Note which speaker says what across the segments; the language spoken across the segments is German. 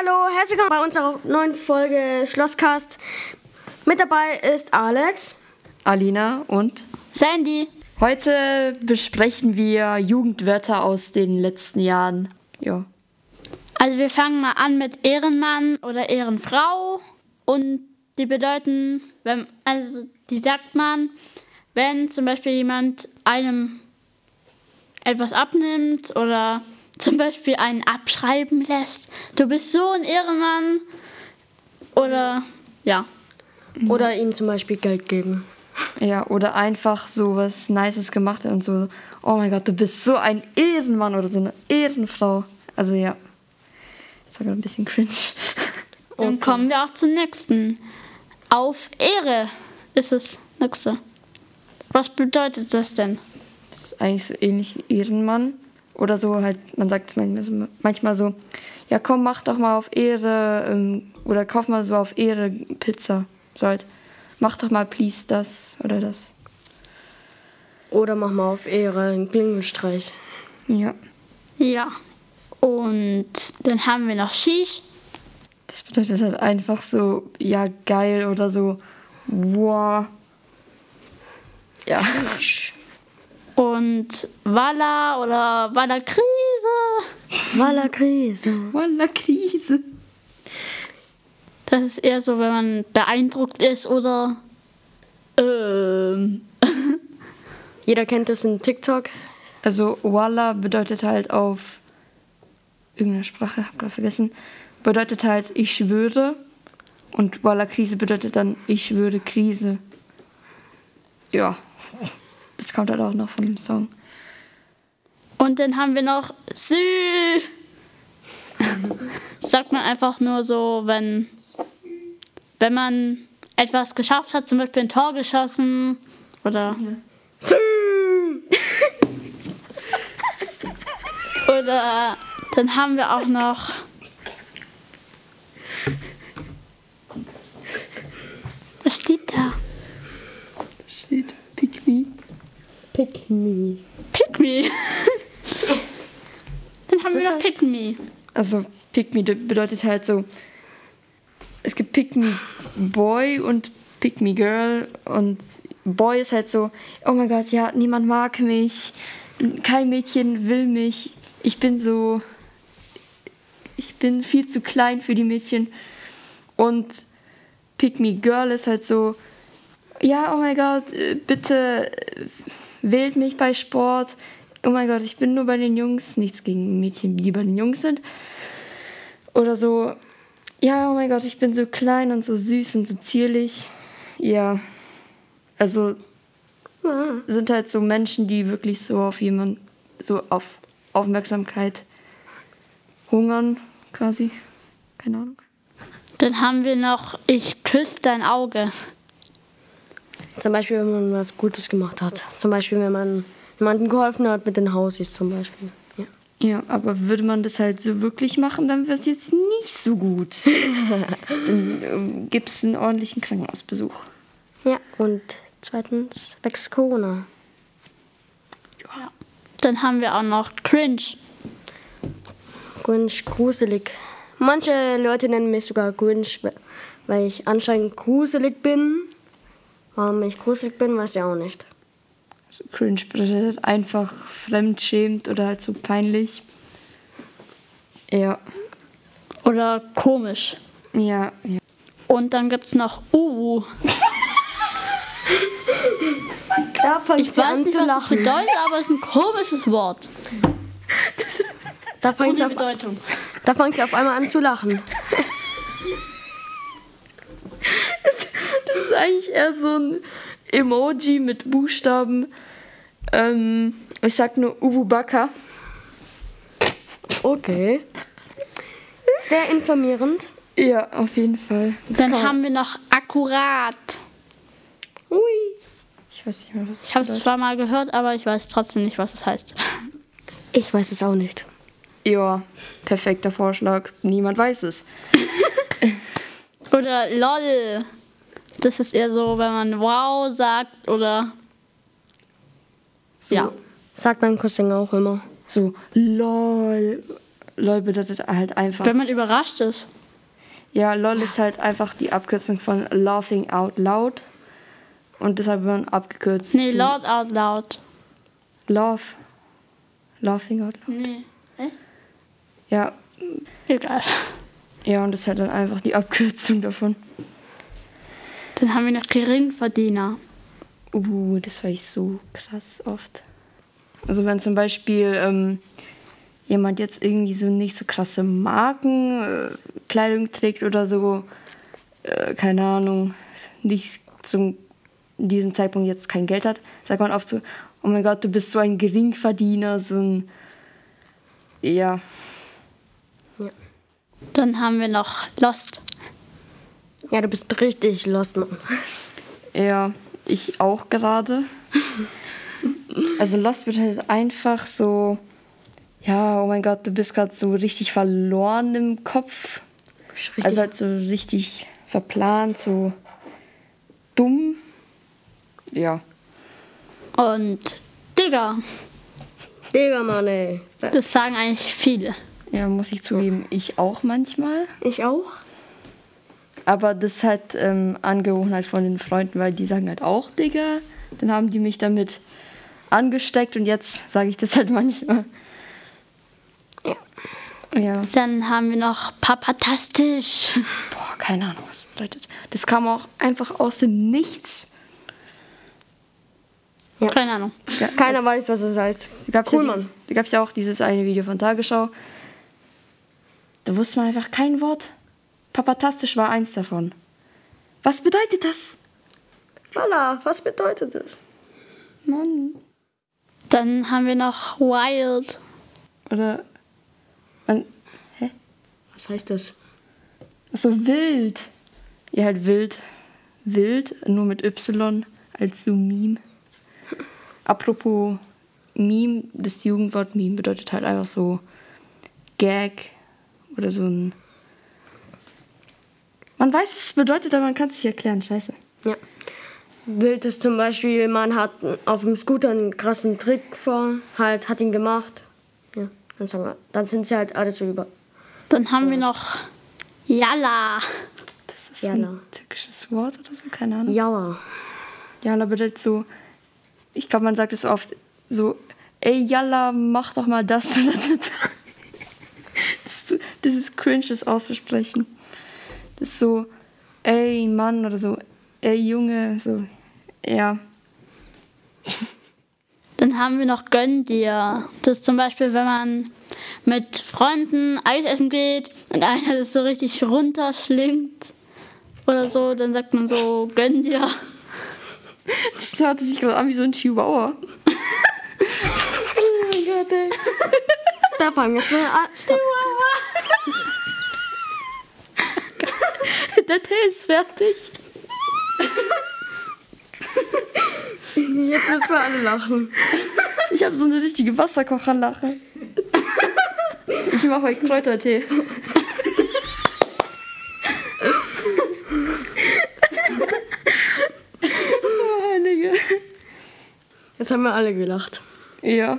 Speaker 1: hallo, herzlich willkommen bei unserer neuen Folge Schlosscast. Mit dabei ist Alex.
Speaker 2: Alina und
Speaker 3: Sandy.
Speaker 2: heute besprechen wir Jugendwörter aus den letzten Jahren. Ja.
Speaker 3: Also wir fangen mal an mit Ehrenmann oder Ehrenfrau und die bedeuten, wenn, also die sagt man, wenn zum Beispiel jemand einem etwas abnimmt oder zum Beispiel einen abschreiben lässt. Du bist so ein Ehrenmann oder ja.
Speaker 1: Oder ihm zum Beispiel Geld geben.
Speaker 2: Ja, oder einfach so was Nices gemacht hat und so, oh mein Gott, du bist so ein Ehrenmann oder so eine Ehrenfrau. Also ja. Das war gerade ein bisschen cringe.
Speaker 3: Dann kommen wir auch zum nächsten. Auf Ehre ist das nächste. Was bedeutet das denn?
Speaker 2: Das ist eigentlich so ähnlich wie Ehrenmann. Oder so halt, man sagt es manchmal, manchmal so, ja komm, mach doch mal auf Ehre, ähm, oder kauf mal so auf Ehre Pizza. So halt, mach doch mal please das oder das.
Speaker 1: Oder mach mal auf Ehre einen Klingelstreich.
Speaker 2: Ja.
Speaker 3: Ja. Und dann haben wir noch Shish.
Speaker 2: Das bedeutet halt einfach so, ja, geil oder so, wow. Ja.
Speaker 3: Und Walla oder Walla Krise.
Speaker 1: Walla Krise.
Speaker 2: Walla Krise.
Speaker 3: Das ist eher so, wenn man beeindruckt ist oder ähm,
Speaker 1: Jeder kennt das in TikTok.
Speaker 2: Also Walla bedeutet halt auf irgendeiner Sprache, hab gerade vergessen, bedeutet halt ich schwöre. Und Walla Krise bedeutet dann ich schwöre Krise. Ja. Das kommt halt auch noch von dem Song.
Speaker 3: Und dann haben wir noch Sü. Sagt man einfach nur so, wenn, wenn man etwas geschafft hat, zum Beispiel ein Tor geschossen oder. oder dann haben wir auch noch. Was steht da?
Speaker 2: Shit, pick me.
Speaker 1: Pick me.
Speaker 3: Pick me. dann haben
Speaker 1: Das
Speaker 3: wir noch Pick me.
Speaker 2: Also pick me bedeutet halt so, es gibt pick me boy und pick me girl und boy ist halt so, oh mein Gott, ja, niemand mag mich, kein Mädchen will mich, ich bin so, ich bin viel zu klein für die Mädchen und pick me girl ist halt so, ja, oh mein Gott, äh, bitte wählt mich bei Sport. Oh mein Gott, ich bin nur bei den Jungs. Nichts gegen Mädchen, die bei den Jungs sind. Oder so, ja, oh mein Gott, ich bin so klein und so süß und so zierlich. Ja, also sind halt so Menschen, die wirklich so auf jemanden, so auf Aufmerksamkeit hungern, quasi. Keine Ahnung.
Speaker 3: Dann haben wir noch Ich küsse dein Auge.
Speaker 1: Zum Beispiel, wenn man was Gutes gemacht hat. Zum Beispiel, wenn man jemandem geholfen hat mit den Hausis zum Beispiel. Ja.
Speaker 2: Ja, aber würde man das halt so wirklich machen, dann wäre es jetzt nicht so gut. dann ähm, gibt es einen ordentlichen Krankenhausbesuch.
Speaker 1: ja. Und zweitens wächst Corona.
Speaker 3: Dann haben wir auch noch Cringe.
Speaker 1: Grinch gruselig. Manche Leute nennen mich sogar Grinch, weil ich anscheinend gruselig bin. Warum ich gruselig bin, weiß ich auch nicht.
Speaker 2: Also cringe bedeutet einfach fremdschämt oder halt so peinlich. Ja,
Speaker 3: Oder komisch.
Speaker 2: ja, ja.
Speaker 3: Und dann gibt es noch Uwu.
Speaker 1: Da fängt
Speaker 3: Ich weiß nicht, was das bedeutet, aber es ist ein komisches Wort.
Speaker 1: Da fängt sie
Speaker 3: Ohne
Speaker 1: auf,
Speaker 3: Bedeutung.
Speaker 1: da fängt sie auf einmal an zu lachen.
Speaker 2: Das ist eigentlich eher so ein Emoji mit Buchstaben. Ähm, ich sag nur Uwubaka.
Speaker 1: Okay. Sehr informierend.
Speaker 2: Ja, auf jeden Fall.
Speaker 3: Dann haben wir noch akkurat.
Speaker 1: Ui.
Speaker 2: Ich weiß nicht mehr, was
Speaker 3: Ich habe es zwar mal gehört, aber ich weiß trotzdem nicht, was es heißt.
Speaker 1: Ich weiß es auch nicht.
Speaker 2: Ja, perfekter Vorschlag. Niemand weiß es.
Speaker 3: Oder lol. Das ist eher so, wenn man wow sagt oder. Ja.
Speaker 1: Sagt mein Cousin auch immer.
Speaker 2: So, lol. LOL bedeutet halt einfach.
Speaker 3: Wenn man überrascht ist.
Speaker 2: Ja, LOL ist halt einfach die Abkürzung von Laughing Out Loud. Und deshalb wird man abgekürzt.
Speaker 3: Nee, laut, out, laut.
Speaker 2: Love. Laughing Out Loud.
Speaker 3: Nee. Echt?
Speaker 2: Ja,
Speaker 3: Egal.
Speaker 2: ja, und das ist halt dann einfach die Abkürzung davon.
Speaker 3: Dann haben wir noch Geringverdiener.
Speaker 2: Uh, das war ich so krass oft. Also wenn zum Beispiel ähm, jemand jetzt irgendwie so nicht so krasse Markenkleidung äh, trägt oder so, äh, keine Ahnung, nicht zum in diesem Zeitpunkt jetzt kein Geld hat, sagt man oft so, oh mein Gott, du bist so ein Geringverdiener, so ein ja,
Speaker 3: Dann haben wir noch Lost.
Speaker 1: Ja, du bist richtig lost, Mann.
Speaker 2: Ja, ich auch gerade. Also Lost wird halt einfach so, ja, oh mein Gott, du bist gerade so richtig verloren im Kopf.
Speaker 1: Richtig.
Speaker 2: Also halt so richtig verplant, so dumm. Ja.
Speaker 3: Und Digger.
Speaker 1: Digga, Mann, ey.
Speaker 3: Das sagen eigentlich viele.
Speaker 2: Ja, muss ich zugeben, ich auch manchmal.
Speaker 1: Ich auch?
Speaker 2: Aber das ist halt ähm, Angewohnheit von den Freunden, weil die sagen halt auch Digga. Dann haben die mich damit angesteckt und jetzt sage ich das halt manchmal.
Speaker 1: Ja.
Speaker 2: Ja.
Speaker 3: Dann haben wir noch Papatastisch.
Speaker 2: Boah, keine Ahnung, was das bedeutet. Das kam auch einfach aus dem Nichts.
Speaker 3: Keine Ahnung.
Speaker 1: Keiner weiß, was es heißt.
Speaker 2: Da
Speaker 1: Cool,
Speaker 2: ja,
Speaker 1: Mann.
Speaker 2: die- da gab es ja auch dieses eine Video von Tagesschau. Da wusste man einfach kein Wort. Papatastisch war eins davon. Was bedeutet das?
Speaker 1: Voila, was bedeutet das?
Speaker 2: Mann.
Speaker 3: Dann haben wir noch Wild.
Speaker 2: Oder. Man, hä?
Speaker 1: Was heißt das?
Speaker 2: Ach so wild. Ja, halt wild. Wild, nur mit Y als so Meme. Apropos Meme, das Jugendwort Meme bedeutet halt einfach so Gag oder so ein. Man weiß, was es bedeutet, aber man kann es nicht erklären. Scheiße.
Speaker 1: Ja. Wild ist zum Beispiel, man hat auf dem Scooter einen krassen Trick vor, halt, hat ihn gemacht. Ja, dann sagen wir, dann sind sie halt alles so über.
Speaker 3: Dann haben wir noch Yalla.
Speaker 2: Das ist
Speaker 1: Jalla.
Speaker 2: ein türkisches Wort oder so, keine Ahnung.
Speaker 1: Jauer.
Speaker 2: Jalla bedeutet so, ich glaube, man sagt es oft so, ey Jalla, mach doch mal das oder das. Das ist cringe, das auszusprechen. Das ist so, ey Mann oder so, ey Junge, so, ja.
Speaker 3: Dann haben wir noch Gönn dir. Das ist zum Beispiel, wenn man mit Freunden Eis essen geht und einer das so richtig runterschlingt oder so, dann sagt man so Gönn dir.
Speaker 2: Das hört sich gerade an wie so ein Chihuahua.
Speaker 1: Oh mein Gott, ey. da fangen jetzt mal an.
Speaker 2: Der Tee ist fertig.
Speaker 1: Jetzt müssen wir alle lachen.
Speaker 2: Ich habe so eine richtige Wasserkocherlache. Ich mache euch Kräutertee. oh, Heilige.
Speaker 1: Jetzt haben wir alle gelacht.
Speaker 2: Ja.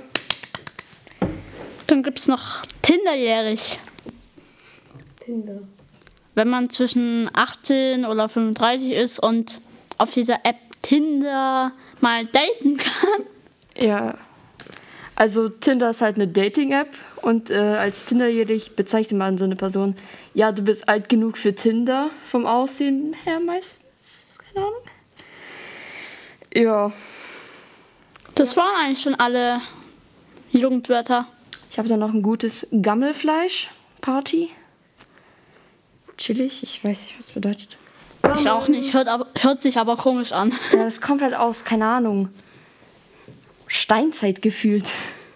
Speaker 3: Dann gibt es noch Tinderjährig.
Speaker 1: Tinder.
Speaker 3: Wenn man zwischen 18 oder 35 ist und auf dieser App Tinder mal daten kann.
Speaker 2: Ja. Also Tinder ist halt eine Dating-App und äh, als Tinderjährig bezeichnet man so eine Person, ja, du bist alt genug für Tinder, vom Aussehen her meistens. Keine Ahnung. Ja.
Speaker 3: Das waren eigentlich schon alle Jugendwörter.
Speaker 2: Ich habe da noch ein gutes Gammelfleisch-Party. Chillig, ich weiß nicht, was das bedeutet.
Speaker 3: Ich auch nicht, hört, aber, hört sich aber komisch an.
Speaker 2: Ja, das kommt halt aus, keine Ahnung, Steinzeit gefühlt.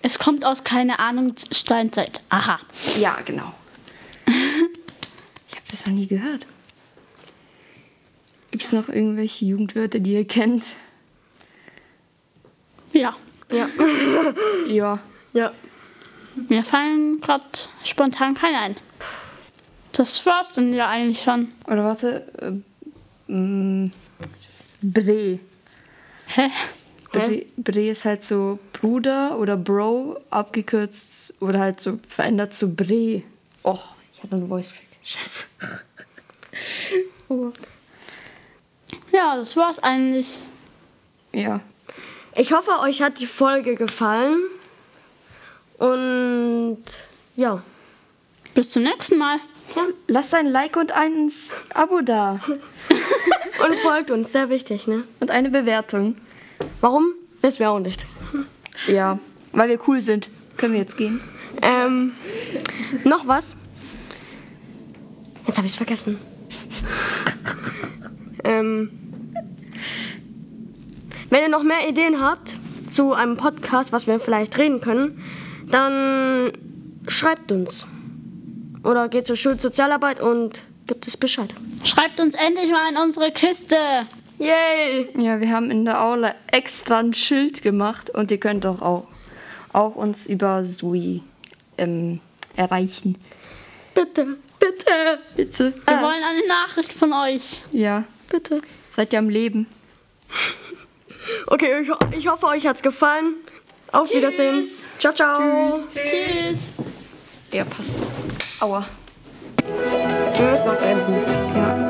Speaker 3: Es kommt aus, keine Ahnung, Steinzeit. Aha.
Speaker 2: Ja, genau. Ich habe das noch nie gehört. Gibt es noch irgendwelche Jugendwörter, die ihr kennt?
Speaker 3: Ja.
Speaker 1: Ja.
Speaker 2: Ja.
Speaker 1: Ja.
Speaker 3: Mir fallen gerade spontan keine ein. Das war's dann ja eigentlich schon.
Speaker 2: Oder warte. Äh, mh, Bre.
Speaker 3: Hä?
Speaker 2: Bre. Bre ist halt so Bruder oder Bro abgekürzt oder halt so verändert zu Bre. Oh, ich hatte einen Voice Track. Scheiße. oh.
Speaker 3: Ja, das war's eigentlich.
Speaker 2: Ja.
Speaker 1: Ich hoffe, euch hat die Folge gefallen. Und ja.
Speaker 3: Bis zum nächsten Mal.
Speaker 2: Lasst ein Like und ein Abo da.
Speaker 1: Und folgt uns, sehr wichtig, ne?
Speaker 2: Und eine Bewertung.
Speaker 1: Warum? Wissen wir auch nicht.
Speaker 2: Ja, weil wir cool sind. Können wir jetzt gehen?
Speaker 1: Ähm, noch was? Jetzt habe ich es vergessen. ähm, wenn ihr noch mehr Ideen habt zu einem Podcast, was wir vielleicht reden können, dann schreibt uns. Oder geht zur Schulsozialarbeit und gibt es Bescheid.
Speaker 3: Schreibt uns endlich mal in unsere Kiste.
Speaker 1: Yay!
Speaker 2: Ja, wir haben in der Aula extra ein Schild gemacht und ihr könnt doch auch, auch uns über Sui ähm, erreichen.
Speaker 1: Bitte, bitte,
Speaker 2: Bitte.
Speaker 3: Wir wollen eine Nachricht von euch.
Speaker 2: Ja,
Speaker 1: bitte.
Speaker 2: seid ihr am Leben.
Speaker 1: Okay, ich, ich hoffe, euch hat's gefallen. Auf Wiedersehen. Ciao, ciao.
Speaker 3: Tschüss.
Speaker 2: Ja, passt. Aua.
Speaker 1: Wir müssen noch beenden.
Speaker 2: Ja.